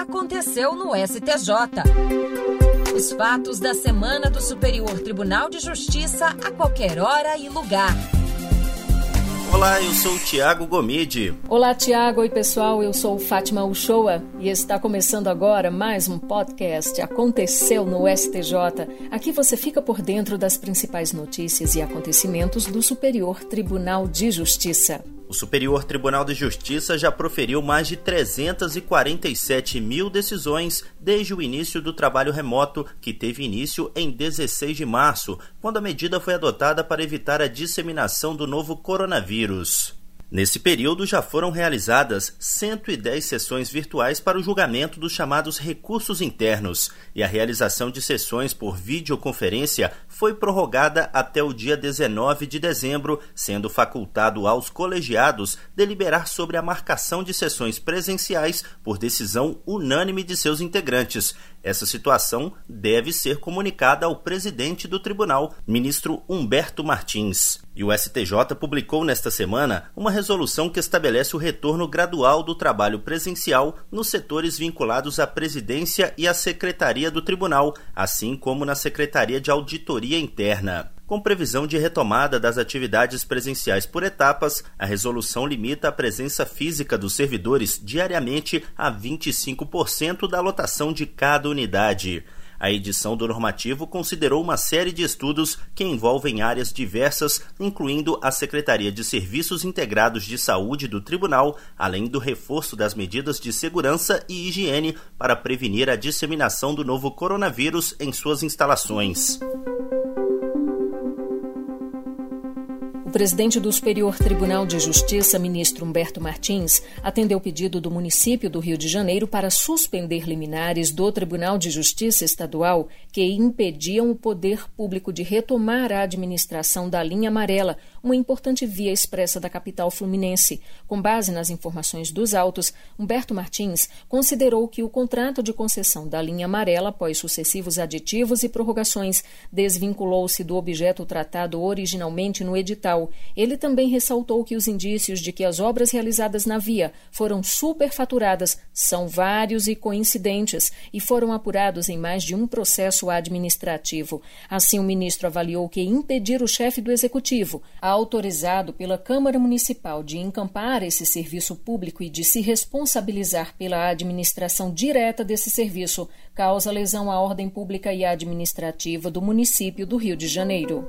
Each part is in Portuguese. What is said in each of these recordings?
aconteceu no STJ. Os fatos da semana do Superior Tribunal de Justiça a qualquer hora e lugar. Olá, eu sou o Tiago Gomide. Olá, Tiago. Oi, pessoal. Eu sou Fátima Uchoa e está começando agora mais um podcast Aconteceu no STJ. Aqui você fica por dentro das principais notícias e acontecimentos do Superior Tribunal de Justiça. O Superior Tribunal de Justiça já proferiu mais de 347 mil decisões desde o início do trabalho remoto, que teve início em 16 de março, quando a medida foi adotada para evitar a disseminação do novo coronavírus. Nesse período, já foram realizadas 110 sessões virtuais para o julgamento dos chamados recursos internos, e a realização de sessões por videoconferência foi prorrogada até o dia 19 de dezembro, sendo facultado aos colegiados deliberar sobre a marcação de sessões presenciais por decisão unânime de seus integrantes. Essa situação deve ser comunicada ao presidente do tribunal, ministro Humberto Martins. E o STJ publicou nesta semana uma resolução que estabelece o retorno gradual do trabalho presencial nos setores vinculados à presidência e à secretaria do tribunal, assim como na secretaria de auditoria interna. Com previsão de retomada das atividades presenciais por etapas, a resolução limita a presença física dos servidores diariamente a 25% da lotação de cada unidade. A edição do normativo considerou uma série de estudos que envolvem áreas diversas, incluindo a Secretaria de Serviços Integrados de Saúde do Tribunal, além do reforço das medidas de segurança e higiene para prevenir a disseminação do novo coronavírus em suas instalações. Presidente do Superior Tribunal de Justiça, ministro Humberto Martins, atendeu o pedido do município do Rio de Janeiro para suspender liminares do Tribunal de Justiça Estadual que impediam o poder público de retomar a administração da linha amarela, uma importante via expressa da capital fluminense. Com base nas informações dos autos, Humberto Martins considerou que o contrato de concessão da linha amarela, após sucessivos aditivos e prorrogações, desvinculou-se do objeto tratado originalmente no edital ele também ressaltou que os indícios de que as obras realizadas na via foram superfaturadas são vários e coincidentes e foram apurados em mais de um processo administrativo. Assim, o ministro avaliou que impedir o chefe do executivo, autorizado pela Câmara Municipal de encampar esse serviço público e de se responsabilizar pela administração direta desse serviço, causa lesão à ordem pública e administrativa do município do Rio de Janeiro.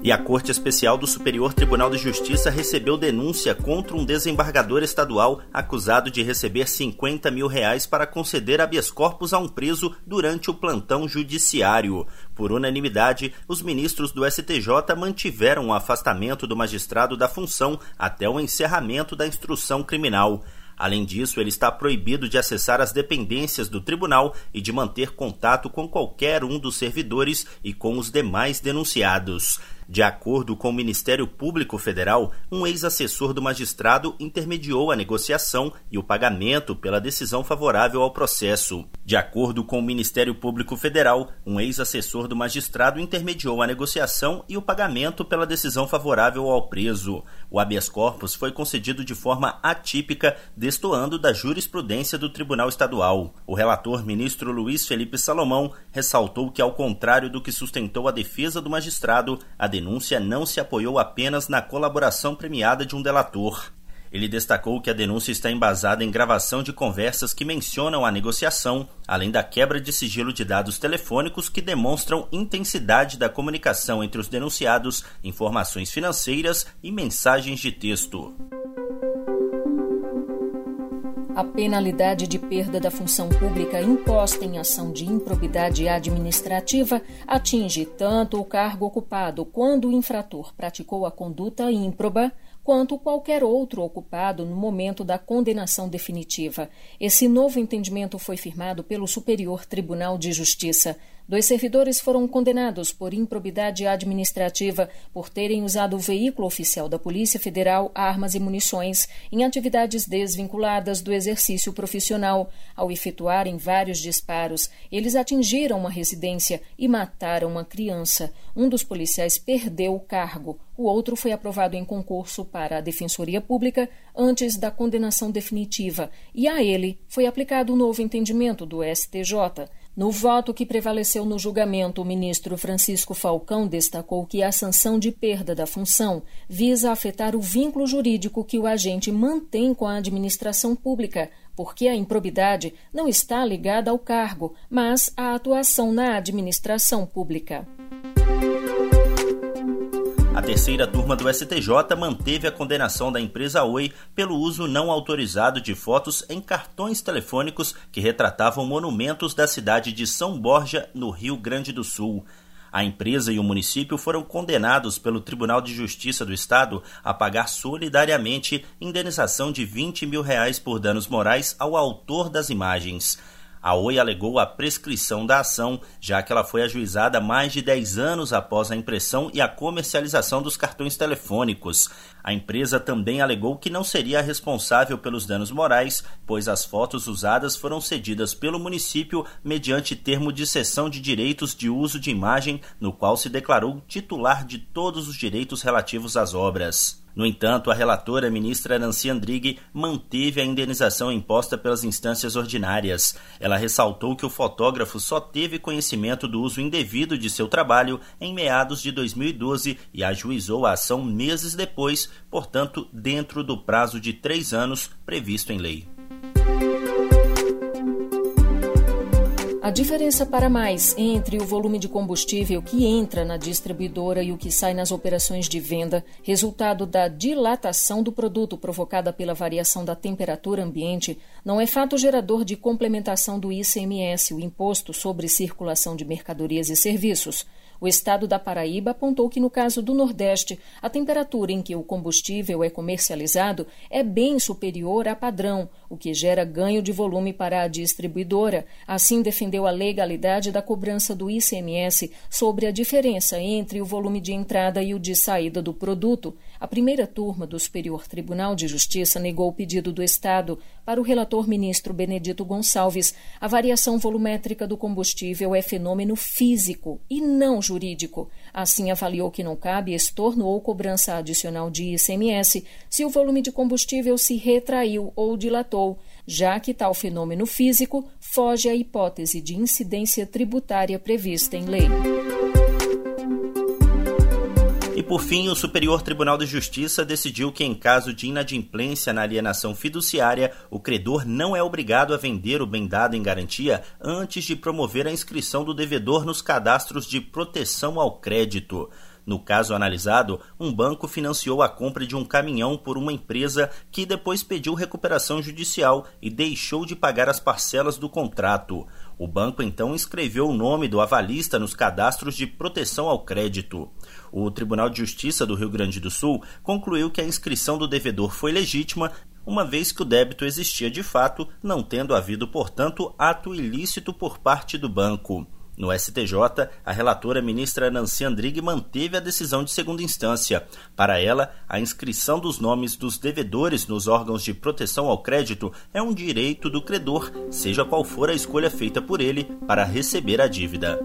E a Corte Especial do Superior Tribunal de Justiça recebeu denúncia contra um desembargador estadual acusado de receber 50 mil reais para conceder habeas corpus a um preso durante o plantão judiciário. Por unanimidade, os ministros do STJ mantiveram o afastamento do magistrado da função até o encerramento da instrução criminal. Além disso, ele está proibido de acessar as dependências do tribunal e de manter contato com qualquer um dos servidores e com os demais denunciados. De acordo com o Ministério Público Federal, um ex-assessor do magistrado intermediou a negociação e o pagamento pela decisão favorável ao processo. De acordo com o Ministério Público Federal, um ex-assessor do magistrado intermediou a negociação e o pagamento pela decisão favorável ao preso. O habeas corpus foi concedido de forma atípica, destoando da jurisprudência do Tribunal Estadual. O relator, ministro Luiz Felipe Salomão, ressaltou que, ao contrário do que sustentou a defesa do magistrado, a denúncia não se apoiou apenas na colaboração premiada de um delator. Ele destacou que a denúncia está embasada em gravação de conversas que mencionam a negociação, além da quebra de sigilo de dados telefônicos que demonstram intensidade da comunicação entre os denunciados, informações financeiras e mensagens de texto. A penalidade de perda da função pública imposta em ação de improbidade administrativa atinge tanto o cargo ocupado quando o infrator praticou a conduta ímproba, quanto qualquer outro ocupado no momento da condenação definitiva. Esse novo entendimento foi firmado pelo Superior Tribunal de Justiça. Dois servidores foram condenados por improbidade administrativa por terem usado o veículo oficial da Polícia Federal, armas e munições em atividades desvinculadas do exercício profissional. Ao efetuarem vários disparos, eles atingiram uma residência e mataram uma criança. Um dos policiais perdeu o cargo. O outro foi aprovado em concurso para a Defensoria Pública antes da condenação definitiva, e a ele foi aplicado o novo entendimento do STJ. No voto que prevaleceu no julgamento, o ministro Francisco Falcão destacou que a sanção de perda da função visa afetar o vínculo jurídico que o agente mantém com a administração pública, porque a improbidade não está ligada ao cargo, mas à atuação na administração pública. A terceira turma do STJ manteve a condenação da empresa Oi pelo uso não autorizado de fotos em cartões telefônicos que retratavam monumentos da cidade de São Borja, no Rio Grande do Sul. A empresa e o município foram condenados pelo Tribunal de Justiça do Estado a pagar solidariamente indenização de 20 mil reais por danos morais ao autor das imagens. A Oi alegou a prescrição da ação, já que ela foi ajuizada mais de 10 anos após a impressão e a comercialização dos cartões telefônicos. A empresa também alegou que não seria responsável pelos danos morais, pois as fotos usadas foram cedidas pelo município mediante termo de cessão de direitos de uso de imagem, no qual se declarou titular de todos os direitos relativos às obras. No entanto, a relatora, ministra Nancy Andrighi, manteve a indenização imposta pelas instâncias ordinárias. Ela ressaltou que o fotógrafo só teve conhecimento do uso indevido de seu trabalho em meados de 2012 e ajuizou a ação meses depois, portanto, dentro do prazo de três anos previsto em lei. A diferença para mais entre o volume de combustível que entra na distribuidora e o que sai nas operações de venda, resultado da dilatação do produto provocada pela variação da temperatura ambiente, não é fato gerador de complementação do ICMS, o Imposto sobre Circulação de Mercadorias e Serviços. O estado da Paraíba apontou que, no caso do Nordeste, a temperatura em que o combustível é comercializado é bem superior à padrão, o que gera ganho de volume para a distribuidora. Assim, defendeu a legalidade da cobrança do ICMS sobre a diferença entre o volume de entrada e o de saída do produto. A primeira turma do Superior Tribunal de Justiça negou o pedido do Estado. Para o relator ministro Benedito Gonçalves, a variação volumétrica do combustível é fenômeno físico e não jurídico. Assim, avaliou que não cabe estorno ou cobrança adicional de ICMS se o volume de combustível se retraiu ou dilatou, já que tal fenômeno físico foge à hipótese de incidência tributária prevista em lei. Por fim, o Superior Tribunal de Justiça decidiu que, em caso de inadimplência na alienação fiduciária, o credor não é obrigado a vender o bem dado em garantia antes de promover a inscrição do devedor nos cadastros de proteção ao crédito. No caso analisado, um banco financiou a compra de um caminhão por uma empresa que depois pediu recuperação judicial e deixou de pagar as parcelas do contrato. O banco então inscreveu o nome do avalista nos cadastros de proteção ao crédito. O Tribunal de Justiça do Rio Grande do Sul concluiu que a inscrição do devedor foi legítima, uma vez que o débito existia de fato, não tendo havido, portanto, ato ilícito por parte do banco. No STJ, a relatora ministra Nancy Andrighi manteve a decisão de segunda instância. Para ela, a inscrição dos nomes dos devedores nos órgãos de proteção ao crédito é um direito do credor, seja qual for a escolha feita por ele para receber a dívida.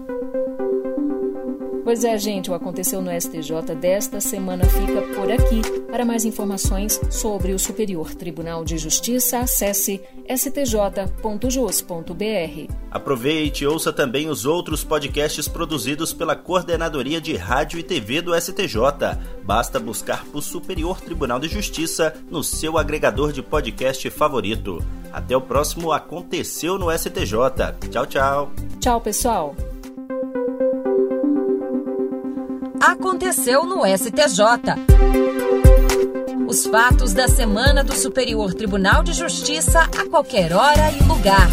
Pois é, gente, o Aconteceu no STJ desta semana fica por aqui. Para mais informações sobre o Superior Tribunal de Justiça, acesse stj.jus.br. Aproveite e ouça também os outros podcasts produzidos pela Coordenadoria de Rádio e TV do STJ. Basta buscar por Superior Tribunal de Justiça no seu agregador de podcast favorito. Até o próximo Aconteceu no STJ. Tchau, tchau. Tchau, pessoal aconteceu no STJ. Os fatos da semana do Superior Tribunal de Justiça a qualquer hora e lugar.